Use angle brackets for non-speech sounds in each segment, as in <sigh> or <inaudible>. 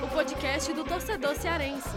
O podcast do torcedor cearense.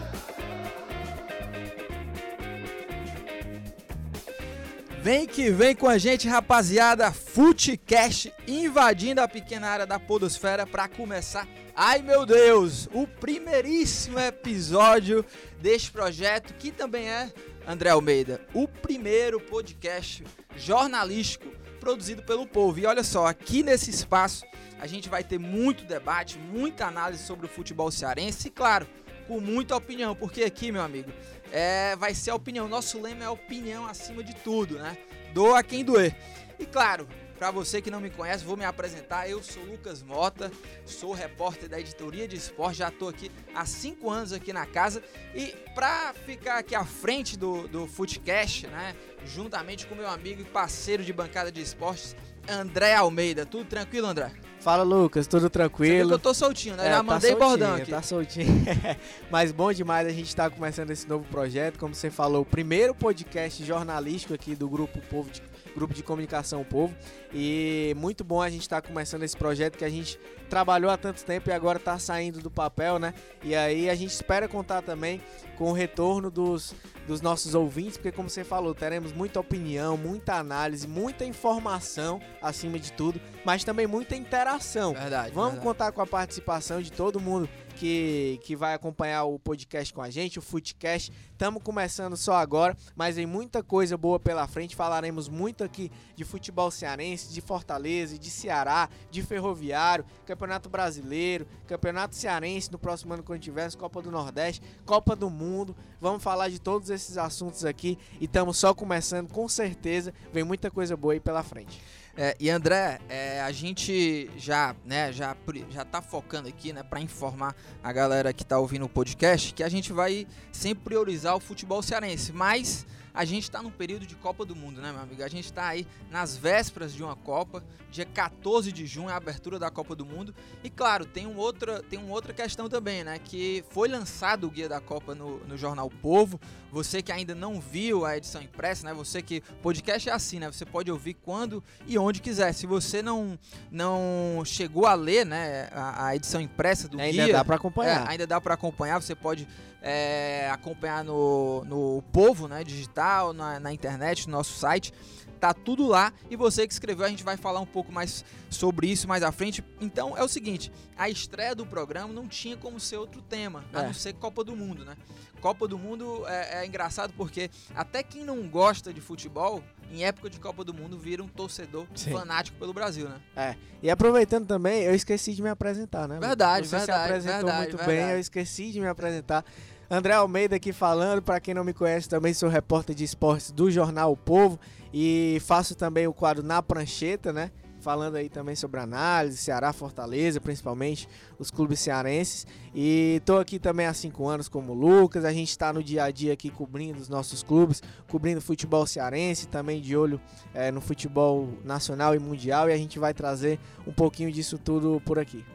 Vem que vem com a gente, rapaziada. Futecast invadindo a pequena área da Podosfera para começar. Ai meu Deus, o primeiríssimo episódio deste projeto que também é André Almeida, o primeiro podcast jornalístico produzido pelo povo. E olha só, aqui nesse espaço a gente vai ter muito debate, muita análise sobre o futebol cearense e, claro, com muita opinião, porque aqui, meu amigo, é, vai ser a opinião. Nosso lema é opinião acima de tudo, né? Doa quem doer. E claro, para você que não me conhece, vou me apresentar. Eu sou Lucas Mota, sou repórter da editoria de esporte, já estou aqui há cinco anos aqui na casa. E para ficar aqui à frente do, do Footcast, né, juntamente com meu amigo e parceiro de bancada de esportes, André Almeida. Tudo tranquilo, André? Fala, Lucas, tudo tranquilo? eu tô soltinho, né? É, Já tá mandei tá bordão aqui. Tá soltinho. <laughs> Mas bom demais a gente tá começando esse novo projeto. Como você falou, o primeiro podcast jornalístico aqui do Grupo Povo de grupo de comunicação Povo. E muito bom a gente estar tá começando esse projeto que a gente trabalhou há tanto tempo e agora está saindo do papel, né? E aí a gente espera contar também com o retorno dos, dos nossos ouvintes, porque como você falou, teremos muita opinião, muita análise, muita informação acima de tudo, mas também muita interação. Verdade. Vamos verdade. contar com a participação de todo mundo que, que vai acompanhar o podcast com a gente, o Footcast. Estamos começando só agora, mas tem muita coisa boa pela frente. Falaremos muito aqui de futebol cearense, de Fortaleza, de Ceará, de Ferroviário, Campeonato Brasileiro, Campeonato Cearense no próximo ano quando tiver, Copa do Nordeste, Copa do Mundo. Vamos falar de todos esses assuntos aqui e estamos só começando, com certeza. Vem muita coisa boa aí pela frente. É, e André, é, a gente já, né, já, já tá focando aqui, né, para informar a galera que tá ouvindo o podcast que a gente vai sempre priorizar o futebol cearense, mas a gente está num período de Copa do Mundo, né, meu amigo? A gente está aí nas vésperas de uma Copa, dia 14 de junho, a abertura da Copa do Mundo. E claro, tem, um outra, tem uma outra questão também, né? Que foi lançado o Guia da Copa no, no jornal Povo. Você que ainda não viu a edição impressa, né? Você que. Podcast é assim, né? Você pode ouvir quando e onde quiser. Se você não, não chegou a ler, né, a, a edição impressa do ainda guia. Ainda dá para acompanhar. É, ainda dá para acompanhar. Você pode é, acompanhar no, no Povo, né? Digital, na, na internet, no nosso site tá tudo lá e você que escreveu a gente vai falar um pouco mais sobre isso mais à frente. Então é o seguinte, a estreia do programa não tinha como ser outro tema, é. a não ser Copa do Mundo, né? Copa do Mundo é, é, engraçado porque até quem não gosta de futebol, em época de Copa do Mundo, vira um torcedor Sim. fanático pelo Brasil, né? É. E aproveitando também, eu esqueci de me apresentar, né? Verdade, Você verdade. se apresentou verdade, muito verdade. bem, eu esqueci de me apresentar. André Almeida aqui falando, para quem não me conhece, também sou repórter de esportes do jornal O Povo e faço também o quadro Na Prancheta, né? Falando aí também sobre análise, Ceará, Fortaleza, principalmente os clubes cearenses. E tô aqui também há cinco anos como Lucas. A gente está no dia a dia aqui cobrindo os nossos clubes, cobrindo futebol cearense, também de olho é, no futebol nacional e mundial. E a gente vai trazer um pouquinho disso tudo por aqui.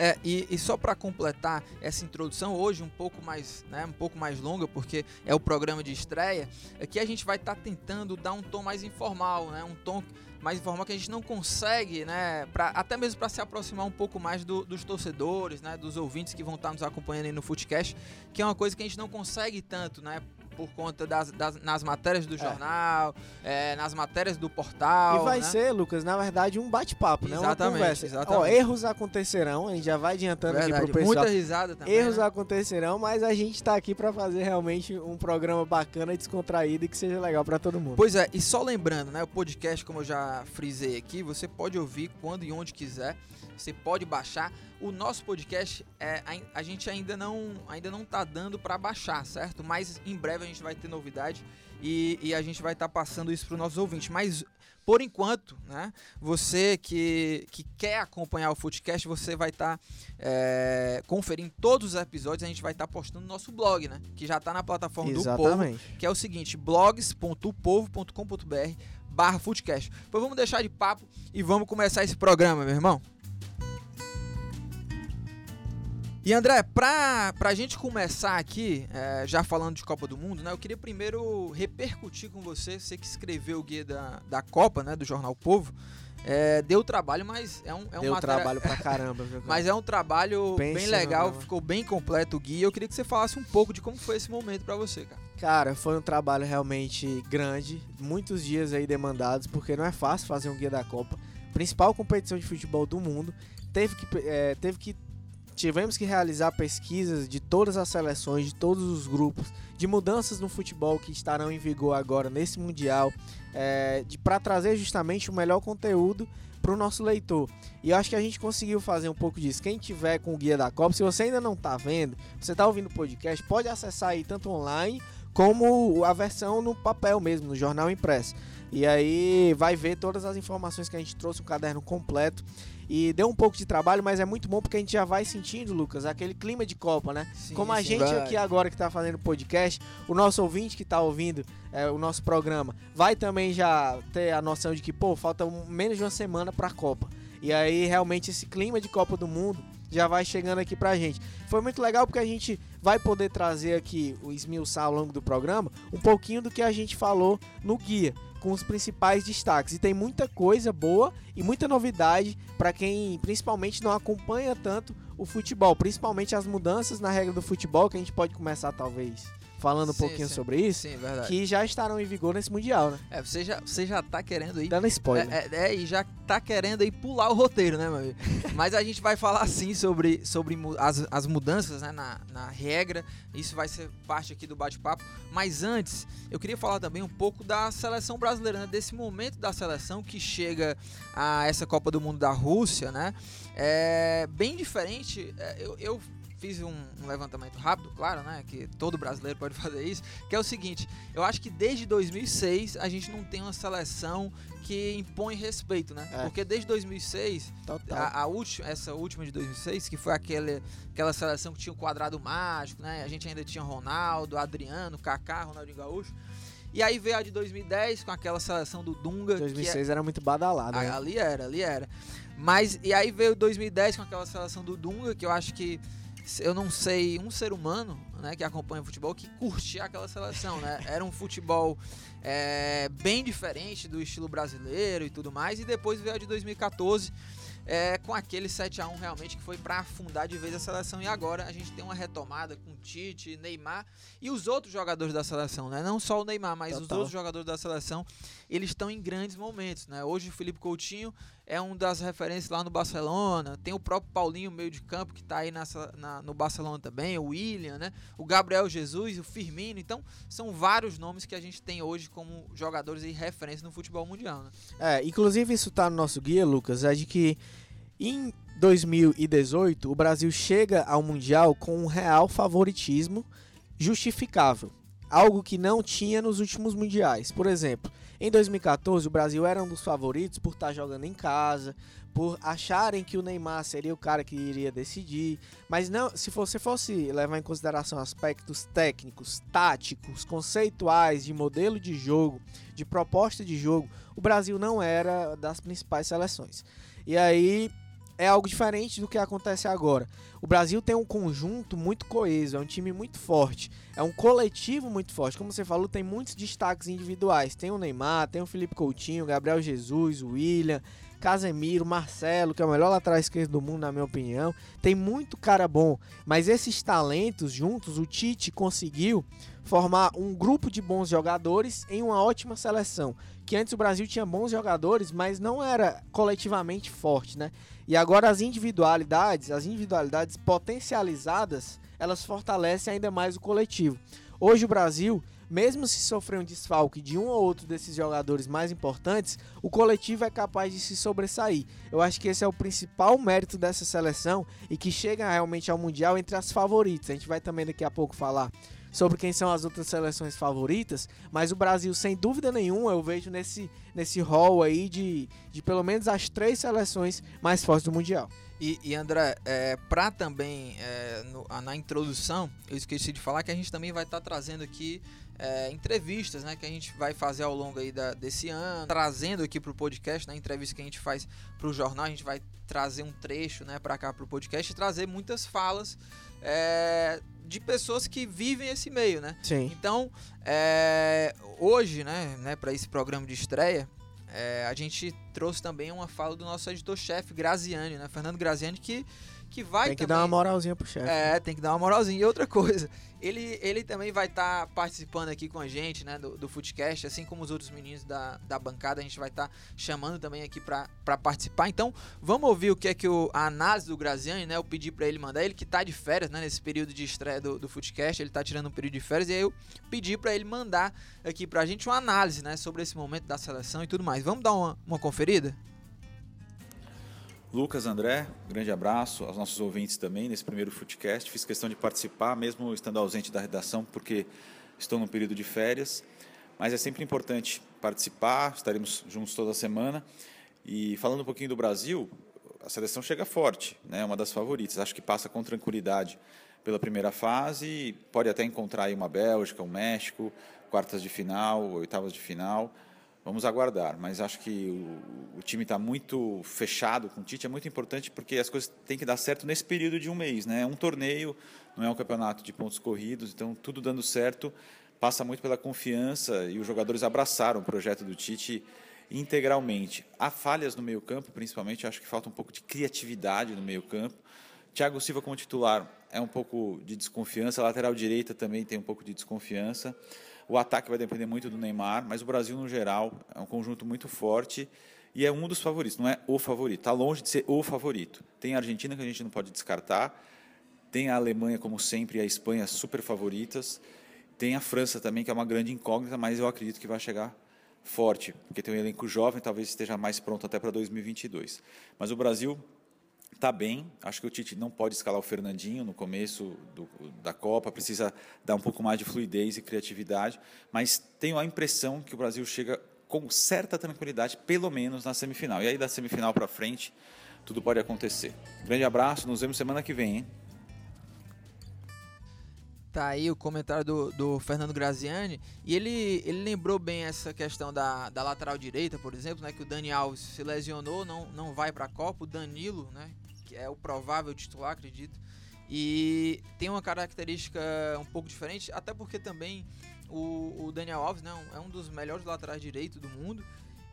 É, e, e só para completar essa introdução, hoje um pouco mais, né, um pouco mais longa, porque é o programa de estreia, é que a gente vai estar tá tentando dar um tom mais informal, né, um tom mais informal que a gente não consegue, né, pra, até mesmo para se aproximar um pouco mais do, dos torcedores, né, dos ouvintes que vão estar tá nos acompanhando aí no Footcast, que é uma coisa que a gente não consegue tanto, né, por conta das, das nas matérias do é. jornal, é. É, nas matérias do portal. E vai né? ser, Lucas, na verdade, um bate-papo, né? Uma conversa. Exatamente. Ó, erros acontecerão, a gente já vai adiantando verdade. aqui pro pessoal. Muita risada também. Erros né? acontecerão, mas a gente tá aqui para fazer realmente um programa bacana, descontraído e que seja legal para todo mundo. Pois é, e só lembrando, né? O podcast, como eu já frisei aqui, você pode ouvir quando e onde quiser. Você pode baixar. O nosso podcast é a, a gente ainda não ainda não tá dando para baixar, certo? Mas em breve a gente vai ter novidade e, e a gente vai estar tá passando isso para os nossos ouvintes. Mas por enquanto, né? Você que, que quer acompanhar o Footcast, você vai estar tá, é, conferindo todos os episódios. A gente vai estar tá postando no nosso blog, né? Que já está na plataforma Exatamente. do Povo, que é o seguinte: blogs.povo.com.br barra Footcast. Pois vamos deixar de papo e vamos começar esse programa, meu irmão. E André, pra, pra gente começar aqui, é, já falando de Copa do Mundo, né? Eu queria primeiro repercutir com você, você que escreveu o guia da, da Copa, né? Do Jornal Povo. É, deu trabalho, mas é um, é um Deu material- trabalho pra <laughs> caramba? Mas é um trabalho Pense bem legal, ficou bem completo o guia. Eu queria que você falasse um pouco de como foi esse momento pra você, cara. Cara, foi um trabalho realmente grande, muitos dias aí demandados, porque não é fácil fazer um guia da Copa. Principal competição de futebol do mundo. Teve que, é, teve que tivemos que realizar pesquisas de todas as seleções, de todos os grupos, de mudanças no futebol que estarão em vigor agora nesse mundial, é, para trazer justamente o melhor conteúdo para o nosso leitor. E eu acho que a gente conseguiu fazer um pouco disso. Quem tiver com o guia da Copa, se você ainda não tá vendo, você tá ouvindo o podcast, pode acessar aí tanto online como a versão no papel mesmo, no jornal impresso. E aí vai ver todas as informações que a gente trouxe, um caderno completo. E deu um pouco de trabalho, mas é muito bom porque a gente já vai sentindo, Lucas, aquele clima de Copa, né? Como a gente aqui agora que tá fazendo o podcast, o nosso ouvinte que tá ouvindo é, o nosso programa, vai também já ter a noção de que, pô, falta um- menos de uma semana pra Copa. E aí, realmente, esse clima de Copa do Mundo já vai chegando aqui pra gente. Foi muito legal porque a gente vai poder trazer aqui, o esmiuçar ao longo do programa, um pouquinho do que a gente falou no guia, com os principais destaques. E tem muita coisa boa e muita novidade para quem principalmente não acompanha tanto o futebol, principalmente as mudanças na regra do futebol, que a gente pode começar talvez falando um Sim, pouquinho sim. sobre isso, Sim, verdade. que já estarão em vigor nesse mundial, né? É, você já, você já tá querendo aí. Dando spoiler. É, é, é, e já tá querendo aí pular o roteiro, né, meu amigo? <laughs> Mas a gente vai falar sim sobre, sobre as, as mudanças né, na, na regra. Isso vai ser parte aqui do bate-papo. Mas antes, eu queria falar também um pouco da seleção brasileira, né? Desse momento da seleção que chega a essa Copa do Mundo da Rússia, né? É bem diferente. é, eu, eu fiz um, um levantamento rápido, claro, né? Que todo brasileiro pode <laughs> fazer isso. Que é o seguinte: eu acho que desde 2006 a gente não tem uma seleção que impõe respeito, né? É. Porque desde 2006, Total. a, a última, essa última de 2006, que foi aquele, aquela seleção que tinha o quadrado mágico, né? A gente ainda tinha Ronaldo, Adriano, Kaká, Ronaldinho Gaúcho. E aí veio a de 2010 com aquela seleção do Dunga, que é, 2006 era muito badalado, ah, né? Ali era, ali era. Mas, e aí veio 2010 com aquela seleção do Dunga, que eu acho que eu não sei um ser humano né, que acompanha futebol que curtia aquela seleção, né? <laughs> Era um futebol é, bem diferente do estilo brasileiro e tudo mais. E depois veio a de 2014 é, com aquele 7x1 realmente que foi para afundar de vez a seleção. E agora a gente tem uma retomada com Tite, Neymar e os outros jogadores da seleção, né? Não só o Neymar, mas os Total. outros jogadores da seleção, eles estão em grandes momentos, né? Hoje o Felipe Coutinho é um das referências lá no Barcelona, tem o próprio Paulinho, meio de campo, que tá aí nessa, na- no Barcelona também, o William, né? O Gabriel Jesus, o Firmino, então são vários nomes que a gente tem hoje como jogadores e referência no futebol mundial, né? É, inclusive isso tá no nosso guia, Lucas, é de que em 2018 o Brasil chega ao Mundial com um real favoritismo justificável. Algo que não tinha nos últimos mundiais. Por exemplo, em 2014 o Brasil era um dos favoritos por estar jogando em casa, por acharem que o Neymar seria o cara que iria decidir. Mas não, se você fosse levar em consideração aspectos técnicos, táticos, conceituais, de modelo de jogo, de proposta de jogo, o Brasil não era das principais seleções. E aí é algo diferente do que acontece agora. O Brasil tem um conjunto muito coeso, é um time muito forte, é um coletivo muito forte. Como você falou, tem muitos destaques individuais. Tem o Neymar, tem o Felipe Coutinho, Gabriel Jesus, o William, Casemiro, Marcelo, que é o melhor lateral esquerdo do mundo, na minha opinião. Tem muito cara bom, mas esses talentos juntos, o Tite conseguiu formar um grupo de bons jogadores em uma ótima seleção. Que antes o Brasil tinha bons jogadores, mas não era coletivamente forte, né? E agora as individualidades, as individualidades potencializadas, elas fortalecem ainda mais o coletivo. Hoje o Brasil, mesmo se sofrer um desfalque de um ou outro desses jogadores mais importantes, o coletivo é capaz de se sobressair. Eu acho que esse é o principal mérito dessa seleção e que chega realmente ao Mundial entre as favoritas. A gente vai também daqui a pouco falar sobre quem são as outras seleções favoritas, mas o Brasil, sem dúvida nenhuma, eu vejo nesse, nesse hall aí de, de pelo menos as três seleções mais fortes do Mundial. E, e André, é, para também, é, no- na introdução, eu esqueci de falar que a gente também vai estar trazendo aqui é, entrevistas, né, que a gente vai fazer ao longo aí da- desse ano, trazendo aqui pro podcast, né, entrevista que a gente faz pro jornal, a gente vai trazer um trecho, né, para cá pro podcast e trazer muitas falas é, de pessoas que vivem esse meio, né? Sim. Então, é, hoje, né, né para esse programa de estreia, é, a gente trouxe também uma fala do nosso editor-chefe, Graziani, né? Fernando Graziani, que que vai Tem que também... dar uma moralzinha pro chefe. É, tem que dar uma moralzinha. E outra <laughs> coisa, ele, ele também vai estar tá participando aqui com a gente, né, do, do Footcast, assim como os outros meninos da, da bancada, a gente vai estar tá chamando também aqui para participar. Então, vamos ouvir o que é que o, a análise do Graziani, né, eu pedi para ele mandar, ele que tá de férias, né, nesse período de estreia do, do Footcast, ele tá tirando um período de férias, e aí eu pedi para ele mandar aqui pra gente uma análise, né, sobre esse momento da seleção e tudo mais. Vamos dar uma, uma conferida? Lucas, André, grande abraço aos nossos ouvintes também nesse primeiro Footcast. Fiz questão de participar, mesmo estando ausente da redação, porque estou no período de férias. Mas é sempre importante participar, estaremos juntos toda semana. E falando um pouquinho do Brasil, a seleção chega forte, né? uma das favoritas. Acho que passa com tranquilidade pela primeira fase, pode até encontrar aí uma Bélgica, um México, quartas de final, oitavas de final. Vamos aguardar, mas acho que o, o time está muito fechado com o Tite. É muito importante porque as coisas têm que dar certo nesse período de um mês. Né? É um torneio, não é um campeonato de pontos corridos, então tudo dando certo passa muito pela confiança e os jogadores abraçaram o projeto do Tite integralmente. Há falhas no meio-campo, principalmente, acho que falta um pouco de criatividade no meio-campo. Thiago Silva como titular é um pouco de desconfiança, a lateral direita também tem um pouco de desconfiança. O ataque vai depender muito do Neymar, mas o Brasil, no geral, é um conjunto muito forte e é um dos favoritos, não é o favorito. Está longe de ser o favorito. Tem a Argentina, que a gente não pode descartar, tem a Alemanha, como sempre, e a Espanha super favoritas. Tem a França também, que é uma grande incógnita, mas eu acredito que vai chegar forte, porque tem um elenco jovem, talvez esteja mais pronto até para 2022. Mas o Brasil está bem. Acho que o Tite não pode escalar o Fernandinho no começo do, da Copa, precisa dar um pouco mais de fluidez e criatividade, mas tenho a impressão que o Brasil chega com certa tranquilidade, pelo menos na semifinal. E aí da semifinal para frente, tudo pode acontecer. Grande abraço, nos vemos semana que vem, hein? Tá aí o comentário do, do Fernando Graziani e ele, ele lembrou bem essa questão da, da lateral direita, por exemplo, né, que o Dani Alves se lesionou, não, não vai para a Copa, o Danilo, né, que é o provável titular, acredito. E tem uma característica um pouco diferente, até porque também o, o Daniel Alves né, é um dos melhores laterais direitos do mundo.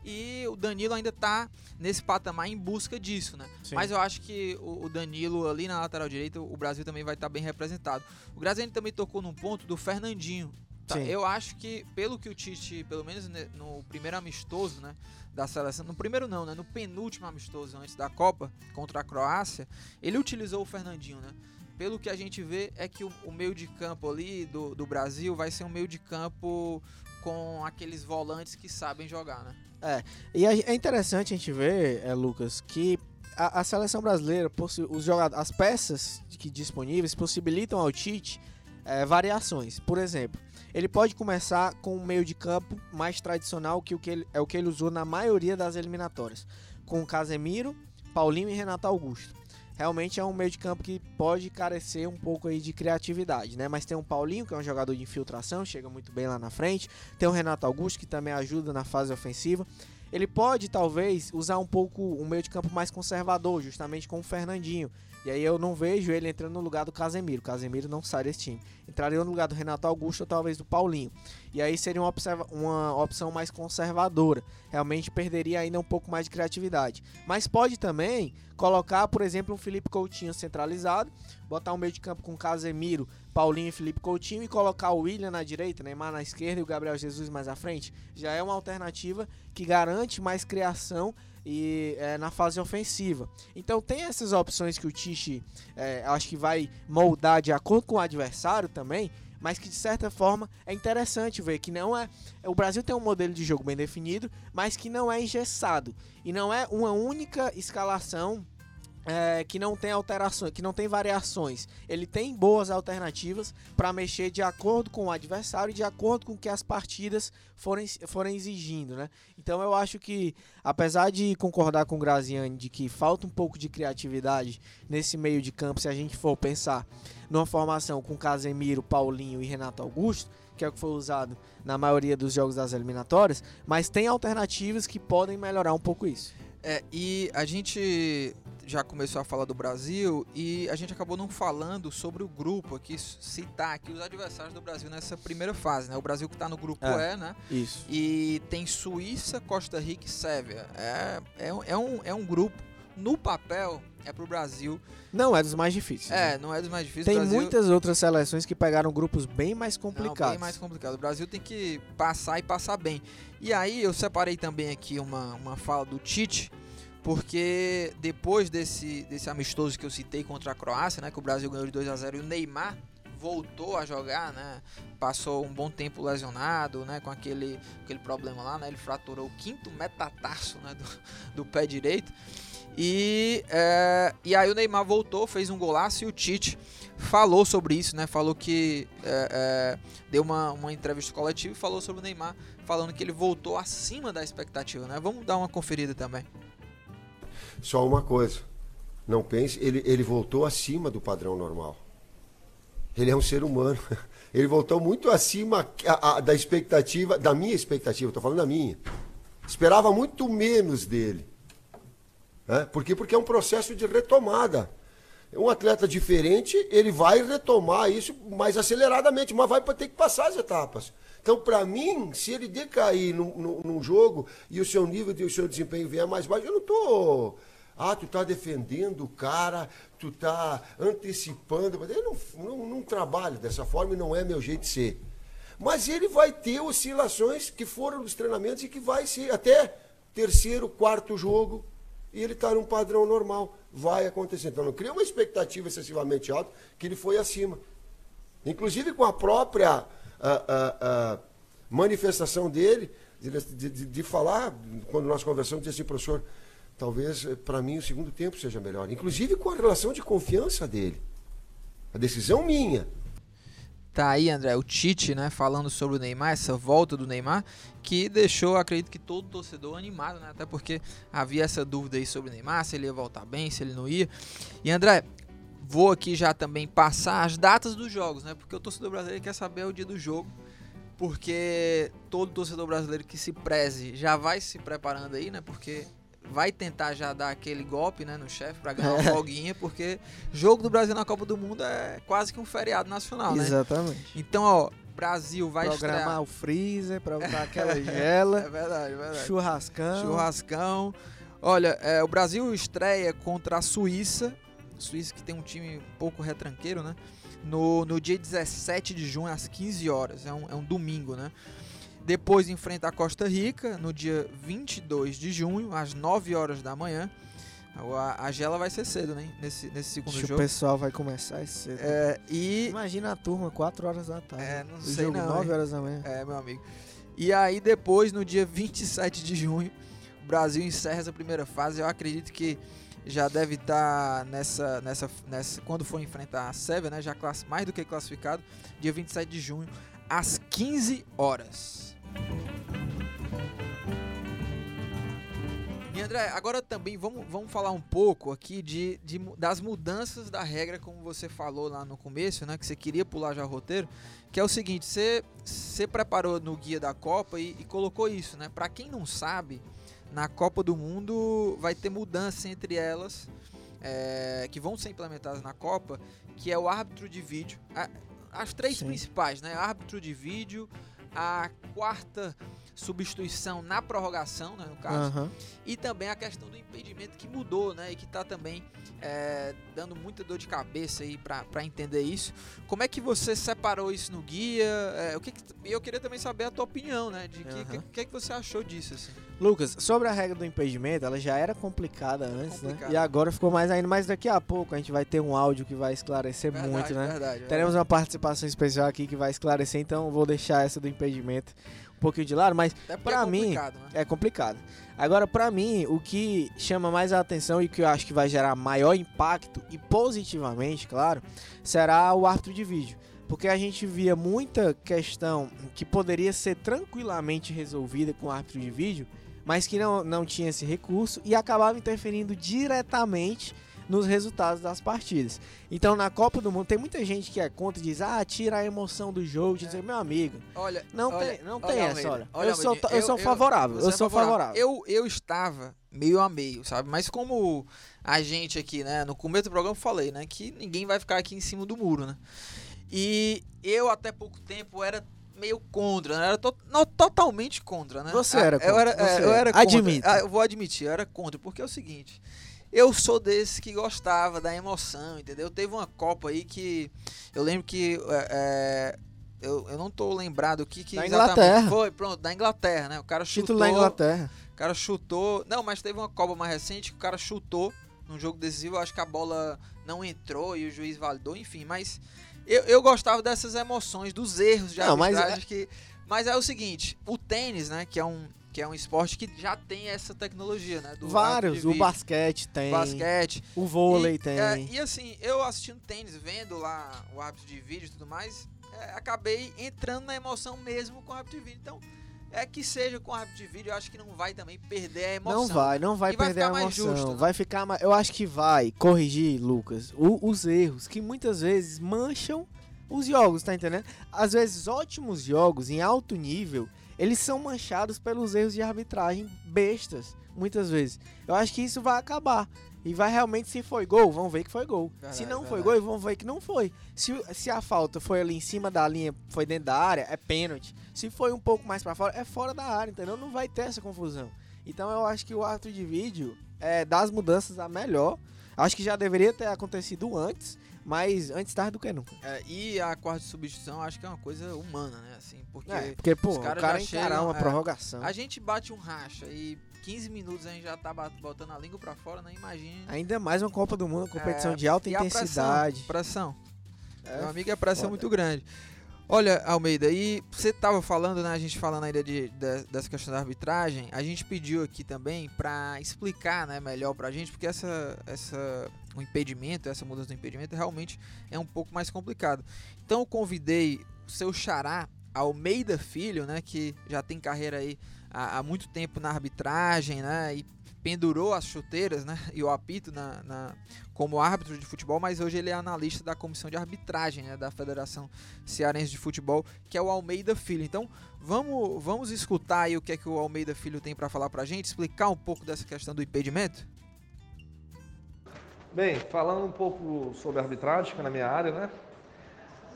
E o Danilo ainda está nesse patamar em busca disso, né? Sim. Mas eu acho que o, o, Danilo ali na lateral direita, o Brasil também vai estar tá bem representado. O Graziani também tocou num ponto do Fernandinho. Tá? Eu acho que, pelo que o Tite, pelo menos no primeiro amistoso, né? da seleção, no primeiro não, né, no penúltimo amistoso antes da Copa contra a Croácia, ele utilizou o Fernandinho, né? Pelo que a gente vê é que o, o meio de campo ali do, do Brasil vai ser um meio de campo com aqueles volantes que sabem jogar, né? É, e é interessante a gente ver, é, Lucas, que a, a seleção brasileira, os jogadores, as peças que disponíveis possibilitam ao Tite é, variações. Por exemplo, ele pode começar com um meio de campo mais tradicional que o que ele, é o que ele usou na maioria das eliminatórias, com Casemiro, Paulinho e Renato Augusto. Realmente é um meio de campo que pode carecer um pouco aí de criatividade, né? Mas tem um Paulinho, que é um jogador de infiltração, chega muito bem lá na frente. Tem o Renato Augusto, que também ajuda na fase ofensiva. Ele pode, talvez, usar um pouco um meio de campo mais conservador, justamente com o Fernandinho, e aí eu não vejo ele entrando no lugar do Casemiro. O Casemiro não sai desse time. Entraria no lugar do Renato Augusto ou talvez do Paulinho. E aí seria uma, uma opção mais conservadora. Realmente perderia ainda um pouco mais de criatividade. Mas pode também colocar, por exemplo, um Felipe Coutinho centralizado, botar um meio de campo com Casemiro, Paulinho e Felipe Coutinho e colocar o William na direita, Neymar na esquerda e o Gabriel Jesus mais à frente. Já é uma alternativa que garante mais criação e é, na fase ofensiva. Então tem essas opções que o Tiche é, acho que vai moldar de acordo com o adversário também, mas que de certa forma é interessante ver que não é o Brasil tem um modelo de jogo bem definido, mas que não é engessado e não é uma única escalação é, que não tem alterações, que não tem variações. Ele tem boas alternativas para mexer de acordo com o adversário e de acordo com o que as partidas forem, forem exigindo, né? Então eu acho que, apesar de concordar com o Graziani de que falta um pouco de criatividade nesse meio de campo, se a gente for pensar numa formação com Casemiro, Paulinho e Renato Augusto, que é o que foi usado na maioria dos jogos das eliminatórias, mas tem alternativas que podem melhorar um pouco isso. É, e a gente já começou a falar do Brasil e a gente acabou não falando sobre o grupo aqui, citar aqui os adversários do Brasil nessa primeira fase, né? O Brasil que está no grupo É. E, né? Isso. E tem Suíça, Costa Rica e Sérvia. É, é, é, um, é um grupo, no papel, é pro Brasil. Não é dos mais difíceis. né? É, não é dos mais difíceis. Tem Brasil, muitas outras seleções que pegaram grupos bem mais Não, complicados. bem mais complicado. O Brasil tem que passar e passar bem. E aí eu separei também aqui uma, uma fala do Tite, porque depois desse, desse amistoso que eu citei contra a Croácia, né, que o Brasil ganhou de 2 a 0 e o Neymar voltou a jogar, né? Passou um bom tempo lesionado, né, com aquele, aquele problema lá, né? Ele fraturou o quinto metatarso, né, do, do pé direito. E, é, e aí o Neymar voltou, fez um golaço e o Tite falou sobre isso, né? Falou que é, é, deu uma, uma entrevista coletiva e falou sobre o Neymar, falando que ele voltou acima da expectativa, né? Vamos dar uma conferida também. Só uma coisa. Não pense, ele, ele voltou acima do padrão normal. Ele é um ser humano. <laughs> Ele voltou muito acima a- a- da expectativa, da minha expectativa, estou falando da minha. Esperava muito menos dele. Né? Por quê? Porque é um processo de retomada. Um atleta diferente, ele vai retomar isso mais aceleradamente, mas vai ter que passar as etapas. Então, para mim, se ele decair num, num- num jogo e o seu nível, de, o seu desempenho vier mais baixo, eu não estou. Ah, tu tá defendendo o cara, tu tá antecipando. Eu não, não, não trabalho dessa forma e não é meu jeito de ser. Mas ele vai ter oscilações que foram dos treinamentos e que vai ser até terceiro, quarto jogo, e ele está num padrão normal. Vai acontecer. Então não cria uma expectativa excessivamente alta que ele foi acima. Inclusive com a própria ah, ah, ah, manifestação dele, de, de- de- falar, quando nós conversamos, disse assim, professor, talvez para mim o segundo tempo seja melhor. Inclusive com a relação de confiança dele. A decisão minha. Tá aí, André, o Tite, né, falando sobre o Neymar, essa volta do Neymar, que deixou, acredito que todo torcedor animado, né? Até porque havia essa dúvida aí sobre o Neymar, se ele ia voltar bem, se ele não ia. E André, vou aqui já também passar as datas dos jogos, né? Porque o torcedor brasileiro quer saber o dia do jogo. Porque todo torcedor brasileiro que se preze já vai se preparando aí, né? Porque vai tentar já dar aquele golpe, né, no chefe pra ganhar <laughs> uma folguinha, porque jogo do Brasil na Copa do Mundo é quase que um feriado nacional, né? Exatamente. Então, ó, Brasil vai Programar estrear. o freezer pra botar <laughs> aquela É gela, verdade, é verdade. churrascão. Churrascão. Olha, é, o Brasil estreia contra a Suíça. Suíça que tem um time um pouco retranqueiro, né? No, no dia 17 de junho, às 15 horas. É um, é um domingo, né? Depois enfrenta a Costa Rica no dia 22 de junho, às 9 horas da manhã. A, a gela vai ser cedo, né? Nesse, nesse segundo Acho que o jogo. pessoal vai começar esse cedo. É, e Imagina a turma, 4 horas da tarde. É, não o sei jogo não, 9 hein? horas da manhã. É, meu amigo. E aí depois, no dia 27 de junho, o Brasil encerra essa primeira fase. Eu acredito que já deve estar nessa, nessa, nessa. Quando for enfrentar a Sérvia, né? Já class, mais do que classificado. Dia 27 de junho, às 15 horas. E André, agora também vamos, vamos falar um pouco aqui de, de das mudanças da regra, como você falou lá no começo, né? Que você queria pular já o roteiro. Que é o seguinte, você, você preparou no guia da Copa e, e colocou isso, né? Pra quem não sabe, na Copa do Mundo vai ter mudança entre elas, é, que vão ser implementadas na Copa, que é o árbitro de vídeo. A- as três Sim. principais, né? Árbitro de vídeo, a quarta substituição na prorrogação, né, no caso, Aham. e também a questão do impedimento que mudou, né? E que tá também é, dando muita dor de cabeça aí pra entender isso. Como é que você separou isso no guia? É, o que que- e eu queria também saber a tua opinião, né? De que, Aham. que, que é que você achou disso, assim? Lucas, sobre a regra do impedimento, ela já era complicada antes, né? E agora ficou mais ainda, mas daqui a pouco a gente vai ter um áudio que vai esclarecer Verdade, muito, né? Verdade, Teremos uma participação especial aqui que vai esclarecer, então vou deixar essa do impedimento um pouquinho de lado, mas pra é mim, né? é complicado. Agora, pra mim, o que chama mais a atenção e que eu acho que vai gerar maior impacto, e positivamente, claro, será o árbitro de vídeo. Porque a gente via muita questão que poderia ser tranquilamente resolvida com o árbitro de vídeo, mas que não, não tinha esse recurso e acabava interferindo diretamente nos resultados das partidas. Então na Copa do Mundo tem muita gente que é contra e diz: "Ah, tira a emoção do jogo", diz, meu amigo. Olha, Não olha, tem, não olha, tem essa, Almeida, olha. olha, eu sou Almeida, eu, sou favorável, você eu é sou favorável. Eu, eu estava meio a meio, sabe? Mas como a gente aqui, né, no começo do programa eu falei, né, que ninguém vai ficar aqui em cima do muro, né? E eu até pouco tempo era meio contra, né? Era to- não, totalmente contra, né? Você Ah, era Eu contra, era, você é, eu era. era contra. Admita. Ah, eu vou admitir, eu era contra, porque é o seguinte, eu sou desse que gostava da emoção, entendeu? Teve uma Copa aí que eu lembro que é, é, eu, eu não tô lembrado o que que Da exatamente Inglaterra. foi, pronto, da Inglaterra, né? O cara chutou, Título da Inglaterra. o cara chutou. Não, mas teve uma Copa mais recente que o cara chutou num jogo decisivo. Eu acho que a bola não entrou e o juiz validou, enfim. Mas eu, eu gostava dessas emoções, dos erros de Não, mas arbitragem. que, mas é o seguinte: o tênis, né? Que é um, que é um esporte que já tem essa tecnologia, né? Vários, o basquete tem, basquete. o vôlei e, tem. é, e assim, eu assistindo tênis, vendo lá o árbitro de vídeo e tudo mais, é, acabei entrando na emoção mesmo com o árbitro de vídeo. Então, é que seja com o árbitro de vídeo, eu acho que não vai também perder a emoção. Não vai, não vai E vai perder ficar a emoção. justo, né? Vai ficar mais. Eu acho que vai corrigir, Lucas, o- os erros que muitas vezes mancham os jogos, tá entendendo? Às vezes, ótimos jogos em alto nível, eles são manchados pelos erros de arbitragem bestas, muitas vezes. Eu acho que isso vai acabar. E vai realmente, se foi gol, vão ver que foi gol. Verdade, se não foi verdade. gol, vão ver que não foi. Se, se a falta foi ali em cima da linha, foi dentro da área, é pênalti. Se foi um pouco mais pra fora, é fora da área, entendeu? Não vai ter essa confusão. Então eu acho que o árbitro de vídeo é das mudanças a melhor. Acho que já deveria ter acontecido antes, mas antes tarde do que nunca. É, e a quarta substituição, acho que é uma coisa humana, né? Assim, porque É, porque, pô, os o cara encarar uma é, prorrogação. a gente bate um racha e 15 minutos a gente já tá botando a língua pra fora, né? Imagina. Ainda mais uma Copa do Mundo, uma competição É, de alta e a pressão, intensidade. Pressão. É, Meu amigo, a pressão é foda. muito grande. Olha, Almeida, e você tava falando, né? A gente falando ainda de, de- dessa questão da arbitragem, a gente pediu aqui também pra explicar, né, melhor pra gente, porque essa, essa, o impedimento, essa mudança do impedimento realmente é um pouco mais complicado. Então eu convidei o seu xará, Almeida Filho, né, que já tem carreira aí há, há muito tempo na arbitragem, né, e pendurou as chuteiras, né, e o apito na, na- como árbitro de futebol, mas hoje ele é analista da comissão de arbitragem, né, da Federação Cearense de Futebol, que é o Almeida Filho. Então, vamos, vamos escutar aí o que é que o Almeida Filho tem para falar pra gente, explicar um pouco dessa questão do impedimento? Bem, falando um pouco sobre arbitragem, que é na minha área, né?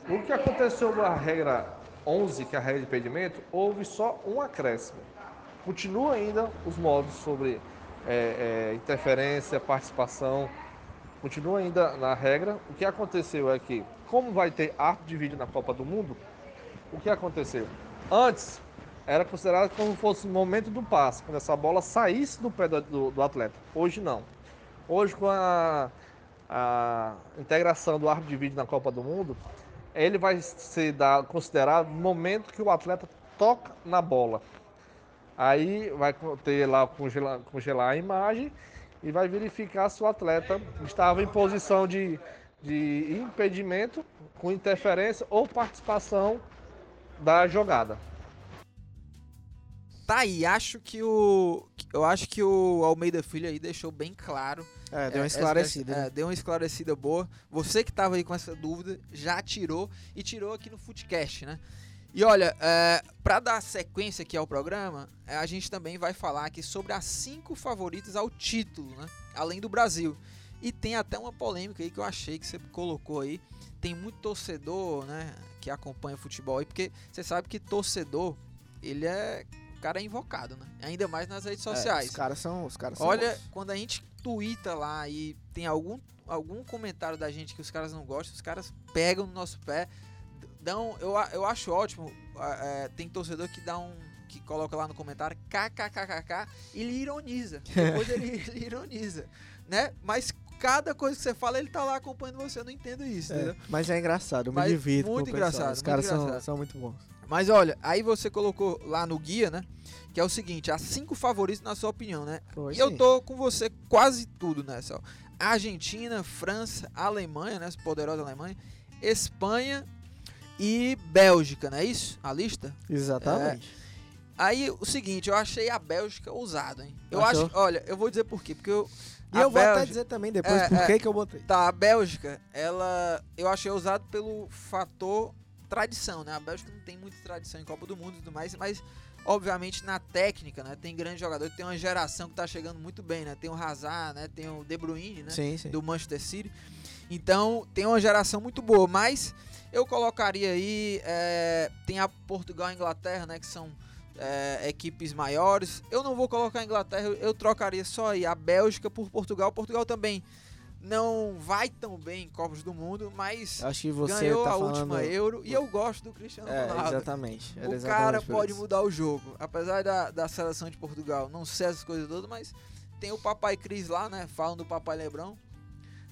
O que aconteceu com a regra 11, que é a regra de impedimento, houve só um acréscimo. Continua ainda os modos sobre é, é, interferência, participação, continua ainda na regra. O que aconteceu é que, como vai ter arte de vídeo na Copa do Mundo, o que aconteceu? Antes, era considerado como fosse o momento do passe, quando essa bola saísse do pé do- do atleta. Hoje não. Hoje, com a, a integração do árbitro de vídeo na Copa do Mundo, ele vai dado, considerado no momento que o atleta toca na bola. Aí vai ter lá congelar, congelar a imagem e vai verificar se o atleta estava em posição de, de impedimento, com interferência ou participação da jogada. Tá aí, acho que o. Eu acho que o Almeida Filho aí deixou bem claro. É, deu é, uma essa esclarecida. questão- né? é, deu uma esclarecida boa. Você que tava aí com essa dúvida, já tirou e tirou aqui no Footcast, né? E olha, é, para dar sequência aqui ao programa, é, a gente também vai falar aqui sobre as cinco favoritas ao título, né? Além do Brasil. E tem até uma polêmica aí que eu achei que você colocou aí. Tem muito torcedor, né, que acompanha futebol aí, porque você sabe que torcedor, ele é. Cara é invocado, né? Ainda mais nas redes É, sociais. os caras são. Os caras Olha, quando a gente twitta lá e tem algum, algum comentário da gente que os caras não gostam, os caras pegam no nosso pé, dão, eu, eu acho ótimo, é, tem torcedor que dá um, que coloca lá no comentário kkkk e ele ironiza, <laughs> depois ele, ele ironiza, né? Mas cada coisa que você fala, ele tá lá acompanhando você, eu não entendo isso, É, mas é engraçado, eu me Mas divirto. muito engraçado, Os caras são, são muito bons. Mas olha, aí você colocou lá no guia, né? Que é o seguinte, as cinco favoritos na sua opinião, né? Foi E eu sim. tô com você quase tudo nessa. Ó. Argentina, França, Alemanha, né? essa Poderosa Alemanha, Espanha e Bélgica, não é isso? A lista? Exatamente. Aí, o seguinte, eu achei a Bélgica ousado, hein? Eu Achou? acho, olha, eu vou dizer por quê, porque eu... E a eu vou até Bélgica- dizer também depois É, por é. que que eu botei. Tá, a Bélgica, ela. Eu achei ousado pelo fator tradição, né? A Bélgica não tem muita tradição em Copa do Mundo e tudo mais, mas obviamente na técnica, né? Tem grandes jogadores, tem uma geração que tá chegando muito bem, né? Tem o Hazard, né? Tem o De Bruyne, né? Sim, sim. Do Manchester City. Então, tem uma geração muito boa, mas eu colocaria aí. é, tem a Portugal e a Inglaterra, né? Que são é, equipes maiores. Eu não vou colocar a Inglaterra, eu, eu trocaria só aí a Bélgica por Portugal. Portugal também não vai tão bem em Copas do Mundo, mas Acho que você ganhou tá a falando... última Euro e eu gosto do Cristiano É, Ronaldo. exatamente. Era O exatamente cara pode isso. mudar o jogo. Apesar da, da seleção de Portugal não ser essas coisas todas, mas tem o Papai Cris lá, né? Falam do Papai Lebrão.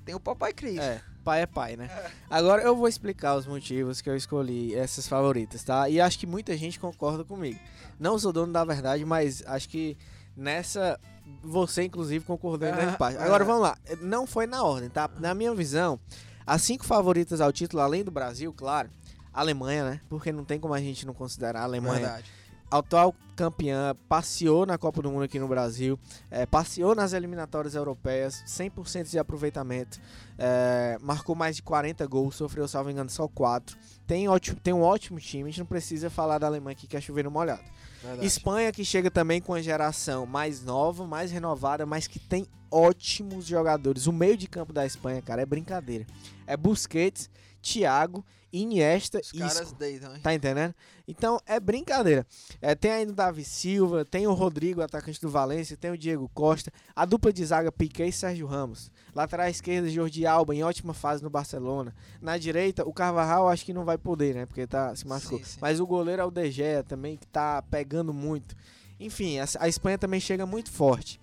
Tem o Papai Cris. É, pai é pai, né? Agora eu vou explicar os motivos que eu escolhi essas favoritas, tá? E acho que muita gente concorda comigo. Não sou dono da verdade, mas acho que nessa você inclusive concordou em grande Ah, parte. Agora ah. vamos lá, não foi na ordem, tá? Na minha visão, as cinco favoritas ao título, além do Brasil, claro, Alemanha, né? Porque não tem como a gente não considerar a Alemanha Verdade. Atual campeã, passeou na Copa do Mundo aqui no Brasil, é, passeou nas eliminatórias europeias, 100% de aproveitamento, é, marcou mais de 40 gols, sofreu, salvo engano, só 4. Tem, ótimo, tem um ótimo time, a gente não precisa falar da Alemanha aqui que é chover no molhado. verdade. Espanha que chega também com a geração mais nova, mais renovada, mas que tem ótimos jogadores. O meio de campo da Espanha, cara, é brincadeira. É Busquets, Thiago, Iniesta Os e caras deitam, hein? Tá entendendo? Então é brincadeira. É, tem aí o Davi Silva, tem o Rodrigo, atacante do Valência, tem o Diego Costa, a dupla de zaga Piquet e Sérgio Ramos. Lateral esquerda, Jordi Alba, em ótima fase no Barcelona. Na direita, o Carvajal acho que não vai poder, né? Porque tá, se machucou. Sim, sim. Mas o goleiro é o De Gea também, que tá pegando muito. Enfim, a, a Espanha também chega muito forte.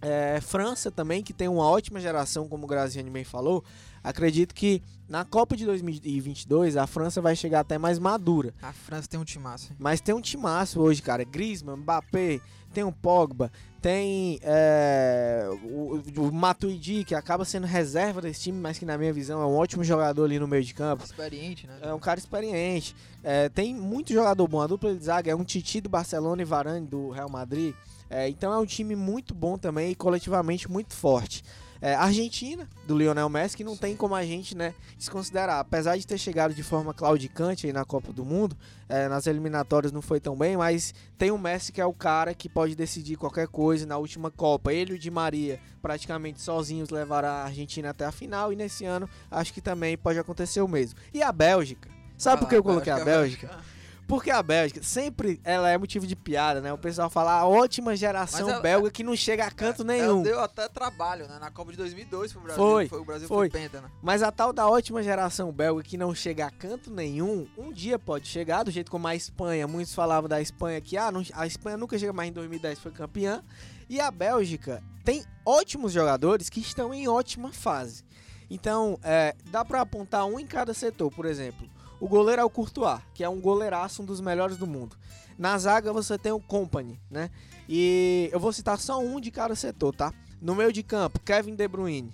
É, França também, que tem uma ótima geração, como o Graziani bem falou. Acredito que na Copa de 2022 a França vai chegar até mais madura. A França tem um timaço? Mas tem um timaço hoje, cara. Griezmann, Mbappé, tem o Pogba, tem é, o, o Matuidi, que acaba sendo reserva desse time, mas que na minha visão é um ótimo jogador ali no meio de campo. Experiente, né? É um cara experiente. É, tem muito jogador bom. A dupla de zaga é um Titi do Barcelona e Varane do Real Madrid. É, então é um time muito bom também e coletivamente muito forte. É, Argentina, do Lionel Messi, que não tem como a gente né, desconsiderar. Apesar de ter chegado de forma claudicante aí na Copa do Mundo, é, nas eliminatórias não foi tão bem, mas tem o Messi que é o cara que pode decidir qualquer coisa na última Copa. Ele e o Di Maria praticamente sozinhos levaram a Argentina até a final e nesse ano acho que também pode acontecer o mesmo. E a Bélgica? Sabe Vai por que eu coloquei a Bélgica, Bélgica? Porque a Bélgica sempre ela é motivo de piada, né? O pessoal fala a ótima geração ela- belga que não chega a canto Ela nenhum. deu até trabalho, né? Na Copa de 2002 pro Brasil. Foi, que o Brasil foi. foi penta, né? Mas a tal da ótima geração belga que não chega a canto nenhum, um dia pode chegar, do jeito como a Espanha, muitos falavam da Espanha que ah, não- a Espanha nunca chega mais em 2010, foi campeã. E a Bélgica tem ótimos jogadores que estão em ótima fase. Então, é, dá pra apontar um em cada setor, por exemplo. O goleiro é o Courtois, que é um goleiraço, um dos melhores do mundo. Na zaga você tem o Company, né? E eu vou citar só um de cada setor, tá? No meio de campo, Kevin De Bruyne.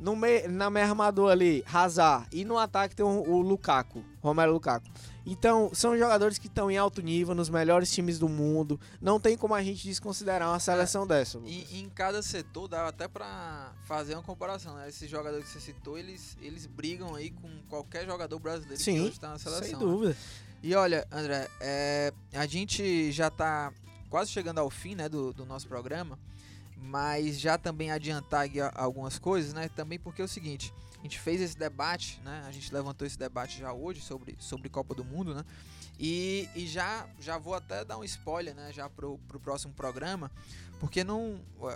No meio, na meia armador ali, Hazard. E no ataque tem o, o Lukaku, Romero Lukaku. Então, são jogadores que estão em alto nível, nos melhores times do mundo. Não tem como a gente desconsiderar uma seleção dessa. Lucas. E em cada setor dá até pra fazer uma comparação, né? Esses jogadores que você citou, eles, eles brigam aí com qualquer jogador brasileiro que Sim, hoje tá na seleção. Sem né? dúvida. E olha, André, é, a gente já tá quase chegando ao fim né, do, do nosso programa, mas já também adiantar algumas coisas, né? Também porque é o seguinte, a gente fez esse debate, né? A gente levantou esse debate já hoje sobre, sobre Copa do Mundo, né? E, e já, já vou até dar um spoiler, né? Já pro, pro próximo programa, porque não é,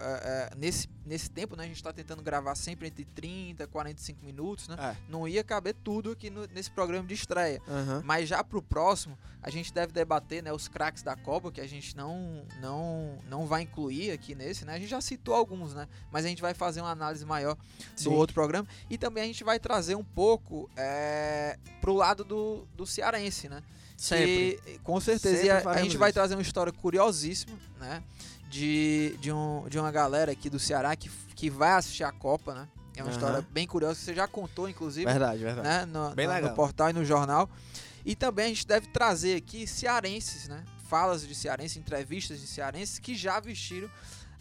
é, nesse, nesse tempo, né? A gente tá tentando gravar sempre entre 30 e 45 minutos, né? É. Não ia caber tudo aqui no- nesse programa de estreia. Aham. Mas já pro próximo, a gente deve debater, né, os craques da Copa, que a gente não, não, não vai incluir aqui nesse, né? A gente já citou alguns, né? Mas a gente vai fazer uma análise maior Sim. do outro programa. E também a gente vai trazer um pouco é, pro lado do, do cearense, né? Sempre. Que, com certeza. E a, a gente vai isso. trazer uma história curiosíssima, né? De, de, um, de uma galera aqui do Ceará que, que vai assistir a Copa, né? É uma Aham. história bem curiosa, que você já contou, inclusive Verdade, verdade. né, no, Bem no- no legal. portal e no jornal. E também a gente deve trazer aqui cearenses, né? falas de cearense, entrevistas de cearenses que já vestiram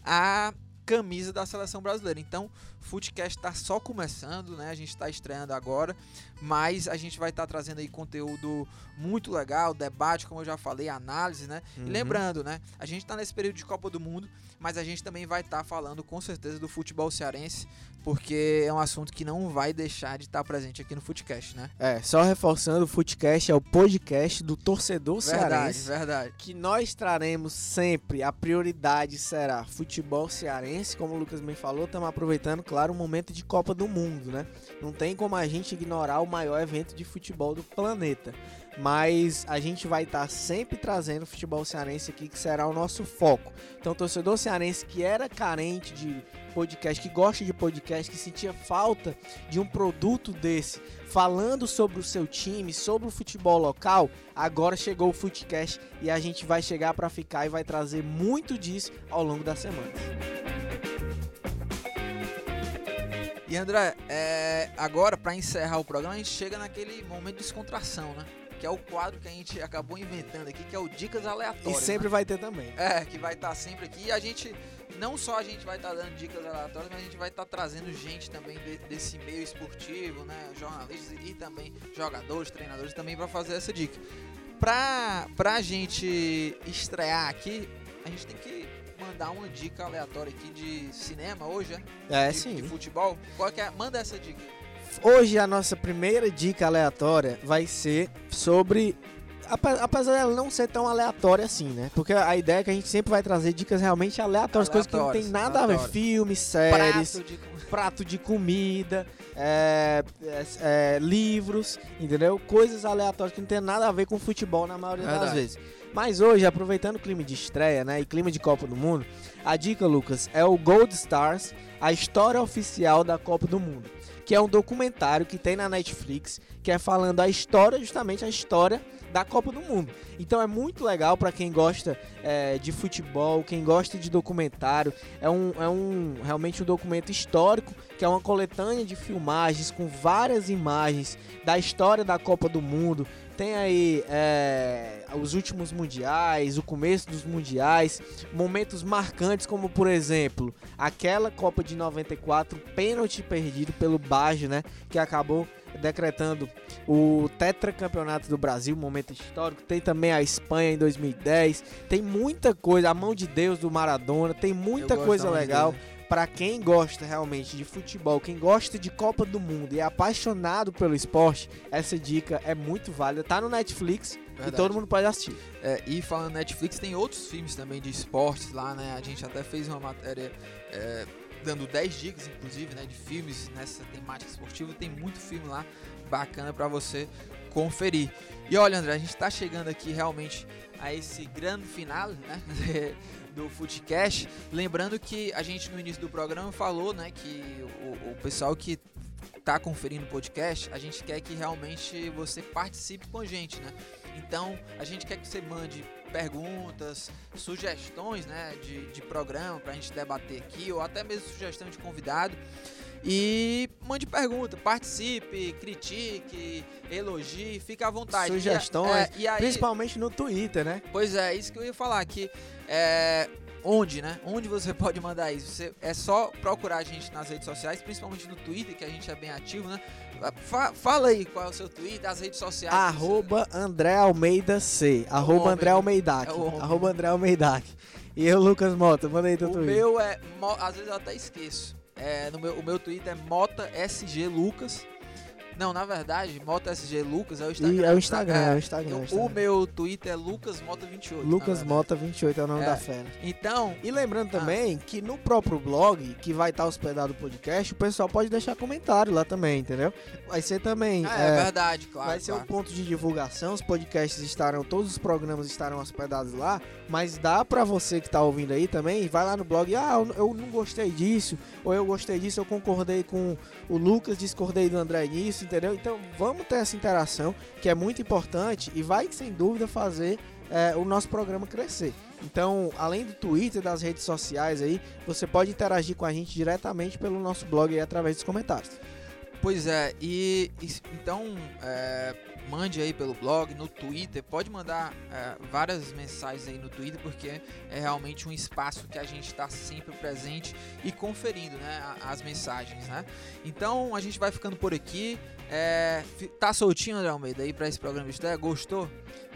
a camisa da seleção brasileira. Então, Footcast está só começando, né? A gente está estreando agora, mas a gente vai estar tá trazendo aí conteúdo muito legal, debate, como eu já falei, análise, né? Uhum. E lembrando, né? A gente está nesse período de Copa do Mundo, mas a gente também vai estar tá falando com certeza do futebol cearense, porque é um assunto que não vai deixar de estar tá presente aqui no Footcast, né? É, só reforçando, o Footcast é o podcast do torcedor Verdade, cearense. verdade. Que nós traremos sempre, a prioridade será futebol cearense, como o Lucas bem falou, estamos aproveitando, claro, o momento de Copa do Mundo, né? Não tem como a gente ignorar o maior evento de futebol do planeta. Mas a gente vai estar sempre trazendo futebol cearense aqui, que será o nosso foco. Então, torcedor cearense que era carente de podcast, que gosta de podcast, que sentia falta de um produto desse, falando sobre o seu time, sobre o futebol local, agora chegou o Footcast e a gente vai chegar para ficar e vai trazer muito disso ao longo das semanas. E André, é, agora para encerrar o programa, a gente chega naquele momento de descontração, né? Que é o quadro que a gente acabou inventando aqui, que é o Dicas E Aleatórias. sempre né? vai ter também. É, que vai estar sempre aqui. E a gente, não só a gente vai estar dando dicas aleatórias, mas a gente vai estar trazendo gente também de- desse meio esportivo, né? Jornalistas e, e também jogadores, treinadores também para fazer essa dica. Pra, pra gente estrear aqui, a gente tem que mandar uma dica aleatória aqui de cinema hoje, né? É, de, sim. de futebol. Qual que é? Manda essa dica. Hoje a nossa primeira dica aleatória vai ser sobre. ape- Apesar dela não ser tão aleatória assim, né? Porque a ideia é que a gente sempre vai trazer dicas realmente aleatórias, coisas que não tem Aleatórias, nada a ver. aleatórias. Filmes, séries, Prato de <laughs> prato de comida, é, é, é, livros, entendeu? Coisas aleatórias que não tem nada a ver com futebol na maioria das vezes. Mas hoje, aproveitando o clima de estreia, né, e clima de Copa do Mundo, a dica, Lucas, é o Gold Stars, a história oficial da Copa do Mundo, que é um documentário que tem na Netflix, que é falando a história, justamente a história da Copa do Mundo. Então é muito legal para quem gosta é, de futebol, quem gosta de documentário. É um, é um realmente um documento histórico, que é uma coletânea de filmagens com várias imagens da história da Copa do Mundo. Tem aí é, os últimos mundiais, o começo dos mundiais, momentos marcantes, como por exemplo, aquela Copa de 94, pênalti perdido pelo Baggio, né? Que acabou decretando o tetracampeonato do Brasil, momento histórico. Tem também a Espanha em 2010. Tem muita coisa, a mão de Deus do Maradona. Tem muita coisa mão de Pra quem gosta realmente de futebol, quem gosta de Copa do Mundo e é apaixonado pelo esporte, essa dica é muito válida. Tá no Netflix e Verdade. todo mundo pode assistir. É, e falando Netflix, tem outros filmes também de esportes lá, né? A gente até fez uma matéria é, dando 10 dicas, inclusive, né? De filmes nessa temática esportiva. Tem muito filme lá bacana pra você conferir. E olha, André, a gente tá chegando aqui realmente a esse grande final, né? <laughs> do Footcast. Lembrando que a gente no início do programa falou, né? Que o, o pessoal que tá conferindo o podcast, a gente quer que realmente você participe com a gente, né? Então, a gente quer que você mande perguntas, sugestões, né, de, de programa pra gente debater aqui, ou até mesmo sugestão de convidado. E mande pergunta, participe, critique, elogie, fique à vontade. E Sugestões, é, e aí, Principalmente no Twitter, né? Pois é, isso que eu ia falar aqui. É, onde, né? Onde você <laughs> pode mandar isso? Você, é só procurar a gente nas redes sociais, principalmente no Twitter, que a gente é bem ativo, né? Fa- fala aí qual é o seu Twitter, as redes sociais. que você- Arroba André Almeida C. Arroba André? Almeidac. É o. Arroba André Almeidac. E eu, Lucas Mota, manda aí teu O Twitter. meu é. Às vezes eu até esqueço. É, no meu, o meu Twitter é Mota SG Lucas. Não, na verdade, Mota SG Lucas é o Instagram. E é o Instagram, é o É, Instagram, é o o Instagram. meu Twitter é Lucas Mota 28. Lucas na verdade. Mota 28 é o nome É. da fera. Então, E lembrando Ah. também que no próprio blog, que vai estar hospedado o podcast, o pessoal pode deixar comentário lá também, entendeu? Vai ser também. é, é, verdade, claro. Vai ser um ponto de divulgação, os podcasts estarão, todos os programas estarão hospedados lá, mas dá pra você que tá ouvindo aí também, vai lá no blog, ah, eu- eu não gostei disso, ou eu gostei disso, eu concordei com o Lucas, discordei do André nisso, entendeu? Então vamos ter essa interação, que é muito importante e vai sem dúvida fazer é, o nosso programa crescer. Então, além do Twitter, das redes sociais aí, você pode interagir com a gente diretamente pelo nosso blog aí através dos comentários. Pois é, e, e então é, mande aí pelo blog, no Twitter, pode mandar é, várias mensagens aí no Twitter, porque é realmente um espaço que a gente está sempre presente e conferindo né, as mensagens, né? Então a gente vai ficando por aqui. É, tá soltinho, André Almeida, aí para esse programa de estreia? Gostou?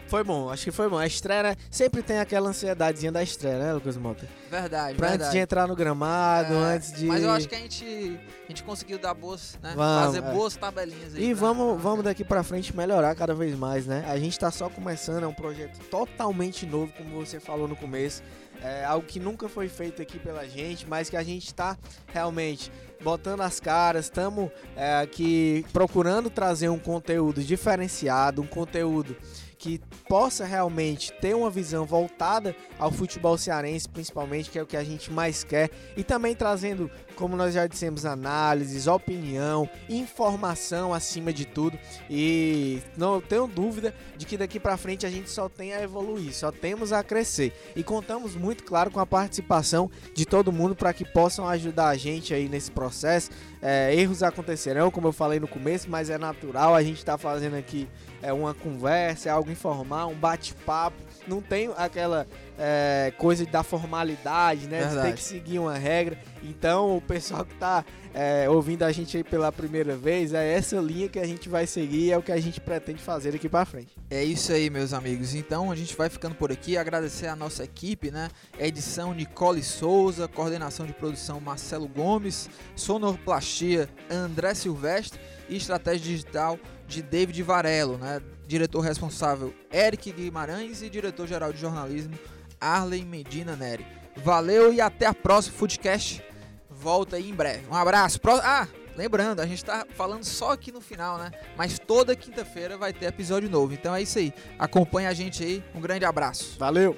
Foi bom, acho que foi bom. A estreia né, sempre tem aquela ansiedadezinha da estreia, né, Lucas Mota? Verdade, pra verdade. Antes de entrar no gramado, é, antes de. Mas eu acho que a gente, a gente conseguiu dar boas, né? Vamos, fazer é. boas tabelinhas aí. E pra, vamos, vamos daqui pra frente melhorar cada vez mais, né? A gente tá só começando, é um projeto totalmente novo, como você falou no começo. É algo que nunca foi feito aqui pela gente, mas que a gente está realmente botando as caras, estamos é, aqui procurando trazer um conteúdo diferenciado, um conteúdo que possa realmente ter uma visão voltada ao futebol cearense, principalmente, que é o que a gente mais quer, e também trazendo, como nós já dissemos, análises, opinião, informação acima de tudo. E não tenho dúvida de que daqui para frente a gente só tem a evoluir, só temos a crescer. E contamos muito, claro, com a participação de todo mundo para que possam ajudar a gente aí nesse processo. É, erros acontecerão, como eu falei no começo, mas é natural, a gente está fazendo aqui é uma conversa, é algo informal, um bate-papo. Não tem aquela é, coisa da formalidade, né? Verdade. De ter que seguir uma regra. Então, o pessoal que está é, ouvindo a gente aí pela primeira vez, é essa linha que a gente vai seguir, é o que a gente pretende fazer aqui para frente. É isso aí, meus amigos. Então, a gente vai ficando por aqui. Agradecer a nossa equipe, né? Edição Nicole Souza, coordenação de produção Marcelo Gomes, sonoplastia André Silvestre e estratégia digital de David Varelo, né? Diretor responsável Eric Guimarães e diretor-geral de jornalismo Arlen Medina Neri. Valeu e até a próxima Foodcast. Volta aí em breve. Um abraço. Pro... Ah, lembrando, a gente tá falando só aqui no final, né? Mas toda quinta-feira vai ter episódio novo. Então é isso aí. Acompanha a gente aí. Um grande abraço. Valeu.